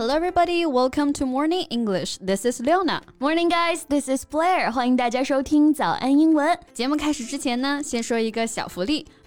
Hello, everybody. Welcome to Morning English. This is Leona. Morning, guys. This is Blair. 欢迎大家收听早安英文。节目开始之前呢，先说一个小福利。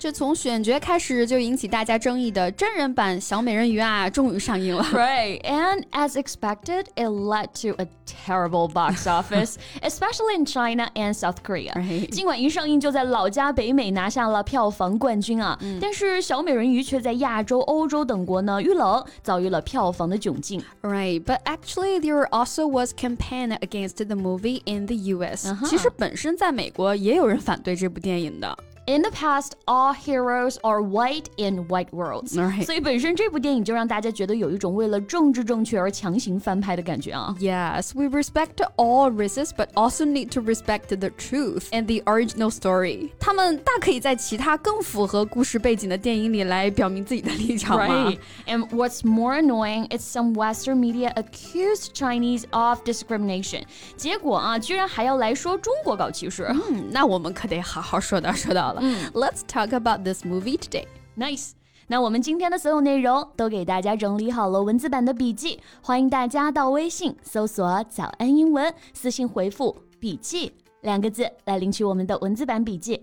这从选角开始就引起大家争议的真人版小美人鱼啊，终于上映了。Right, and as expected, it led to a terrible box office, especially in China and South Korea. 尽管一上映就在老家北美拿下了票房冠军啊，但是小美人鱼却在亚洲、欧洲等国呢遇冷，遭遇了票房的窘境。Right, but actually there also was campaign against the movie in the U.S. 其实本身在美国也有人反对这部电影的。 In the past, all heroes are white in white worlds. Right. 所以本身这部电影就让大家觉得有一种为了政治正确而强行翻拍的感觉啊。Yes, we respect all races, but also need to respect the truth and the original story. 他们大可以在其他更符合故事背景的电影里来表明自己的立场嘛。Right. And what's more annoying is some Western media accused Chinese of discrimination. 结果啊，居然还要来说中国搞歧视。嗯，那我们可得好好说道说道。 Let's talk about this movie today. Nice. 那我们今天的所有内容都给大家整理好了文字版的笔记，欢迎大家到微信搜索“早安英文”，私信回复“笔记”两个字来领取我们的文字版笔记。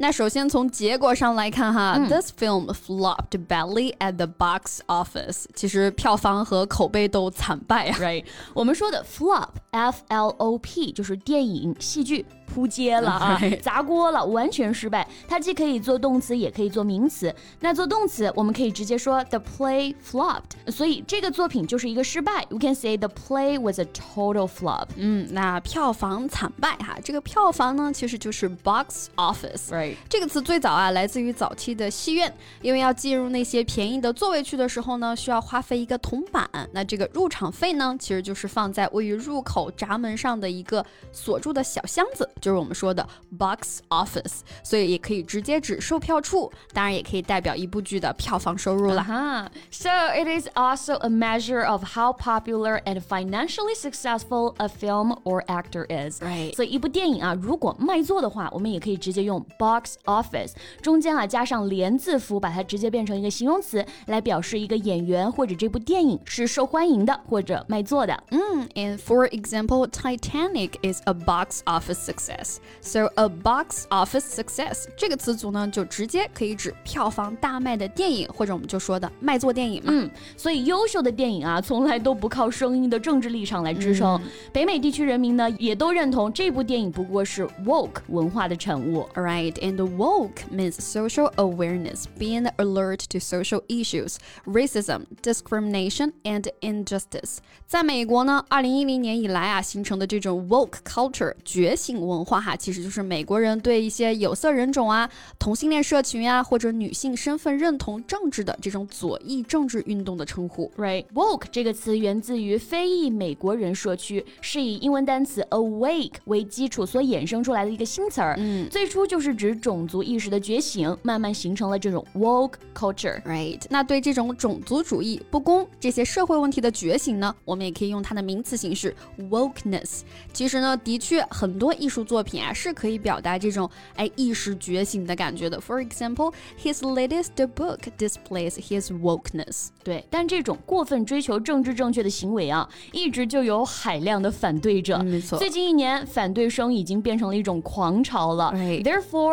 那首先从结果上来看哈、嗯、，This film flopped badly at the box office。其实票房和口碑都惨败啊。Right，我们说的 flop，F L O P，就是电影、戏剧。扑街了啊，砸锅了，完全失败。它既可以做动词，也可以做名词。那做动词，我们可以直接说 the play flopped，所以这个作品就是一个失败。You can say the play was a total flop。嗯，那票房惨败哈，这个票房呢，其实就是 box office。Right，这个词最早啊，来自于早期的戏院，因为要进入那些便宜的座位区的时候呢，需要花费一个铜板。那这个入场费呢，其实就是放在位于入口闸门上的一个锁住的小箱子。就是我们说的 box office，所以也可以直接指售票处，当然也可以代表一部剧的票房收入了。哈、uh. So it is also a measure of how popular and financially successful a film or actor is. Right. 所以一部电影啊，如果卖座的话，我们也可以直接用 box office，中间啊加上连字符，把它直接变成一个形容词，来表示一个演员或者这部电影是受欢迎的或者卖座的。嗯，and for example, Titanic is a box office success. success. So a box office success 这个词组呢，就直接可以指票房大卖的电影，或者我们就说的卖座电影嘛。嗯，所以优秀的电影啊，从来都不靠声音的政治立场来支撑。嗯、北美地区人民呢，也都认同这部电影不过是 woke 文化的产物。Right, And woke means social awareness, being alert to social issues, racism, discrimination, and injustice. 在美国呢，二零一零年以来啊，形成的这种 woke culture 觉醒文化哈，其实就是美国人对一些有色人种啊、同性恋社群啊，或者女性身份认同政治的这种左翼政治运动的称呼。Right，woke 这个词源自于非裔美国人社区，是以英文单词 awake 为基础所衍生出来的一个新词儿。嗯，最初就是指种族意识的觉醒，慢慢形成了这种 woke culture。Right，那对这种种族主义、不公这些社会问题的觉醒呢，我们也可以用它的名词形式 wokeness。其实呢，的确很多艺术作品啊是可以表达这种哎意识觉醒的感觉的。For example, his latest book displays his wokeness。对，但这种过分追求政治正确的行为啊，一直就有海量的反对者。没错，最近一年反对声已经变成了一种狂潮了。Right.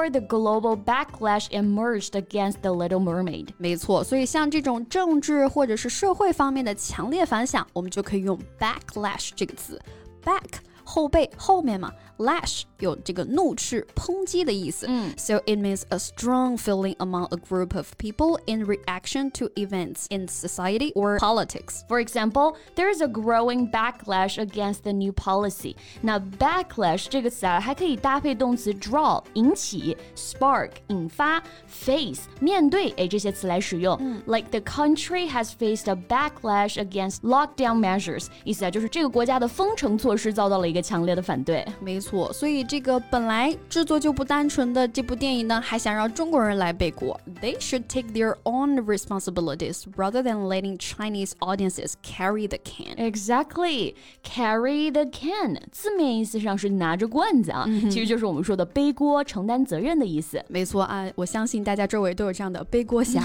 Therefore, the global backlash emerged against the Little Mermaid。没错，所以像这种政治或者是社会方面的强烈反响，我们就可以用 backlash 这个词。back 后背后面嘛，lash 有这个怒斥、抨击的意思。嗯，so it means a strong feeling among a group of people in reaction to events in society or politics. For example, there is a growing backlash against the new policy. 那 backlash 这个词啊，还可以搭配动词 draw 引起，spark 引发，face 面对，哎，这些词来使用。嗯，like the country has faced a backlash against lockdown measures，意思啊就是这个国家的封城措施遭到了一 个强烈的反对。没错，所以这个本来制作就不单纯的这部电影呢，还想让中国人来背锅。They should take their own responsibilities rather than letting Chinese audiences carry the can. Exactly, carry the can，字面意思上是拿着罐子啊，其实就是我们说的背锅、承担责任的意思。没错啊，我相信大家周围都有这样的背锅侠，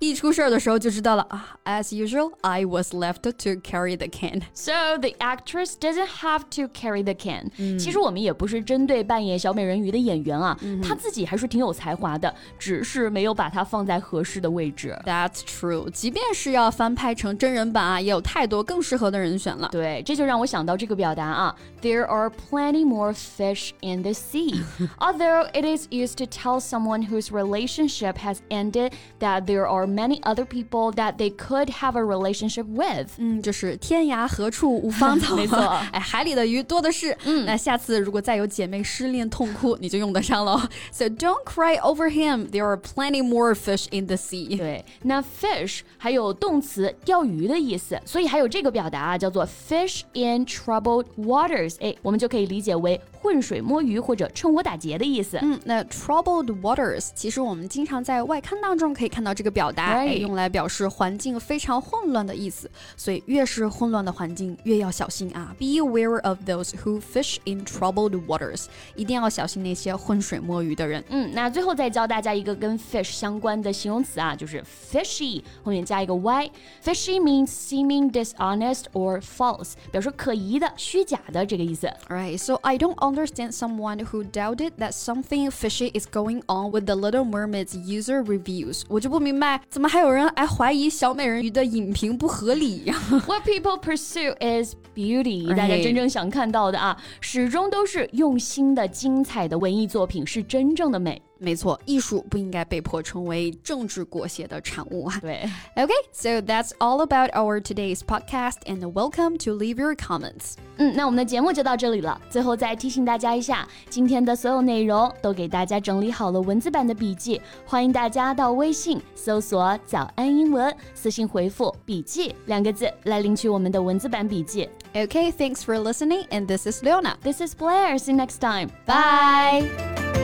一出事儿的时候就知道了啊。As usual, I was left to carry the can. So the actress doesn't have to carry the can. 其实我们也不是针对扮演小美人鱼的演员啊，她自己还是挺有才华的，只是没有把它放在合适的位置。That's true. 即便是要翻拍成真人版啊，也有太多更适合的人选了。对，这就让我想到这个表达啊，There are plenty more fish in the sea. Although it is used to tell someone whose relationship has ended that there are many other people that they could have a relationship with. 嗯，就是天涯何处无芳草。没错，哎，海里的鱼 多的是。嗯，那下次如果再有姐妹失恋痛哭，你就用得上喽。So don't cry over him. There are plenty more fish in the sea. 对，那 fish 还有动词钓鱼的意思，所以还有这个表达啊，叫做 fish in troubled waters。哎，我们就可以理解为浑水摸鱼或者趁火打劫的意思。嗯，那 troubled waters 其实我们经常在外刊当中可以看到这个表达，哎，用来表示环境非常混乱的意思。所以越是混乱的环境，越要小心啊。Be aware of those who fish in troubled waters，一定要小心那些浑水摸鱼的人。嗯，那最后再教大家一个跟 fish 相关的形容词啊，就是 fishy 后面加一个 y。Fishy means seeming dishonest or false，表示可疑的、虚假的这个意思。Right, so I don't understand someone who doubted that something fishy is going on with the Little Mermaid's user reviews。我就不明白，怎么还有人还怀疑小美人鱼的影评不合理？What people pursue is beauty，大家真正想 看到的啊，始终都是用心的、精彩的文艺作品，是真正的美。没错，艺术不应该被迫成为政治裹挟的产物啊。对，Okay, so that's all about our today's podcast, and welcome to leave your comments. 嗯，那我们的节目就到这里了。最后再提醒大家一下，今天的所有内容都给大家整理好了文字版的笔记，欢迎大家到微信搜索“早安英文”，私信回复“笔记”两个字来领取我们的文字版笔记。Okay, thanks for listening, and this is Leona. This is Blair. See you next time. Bye.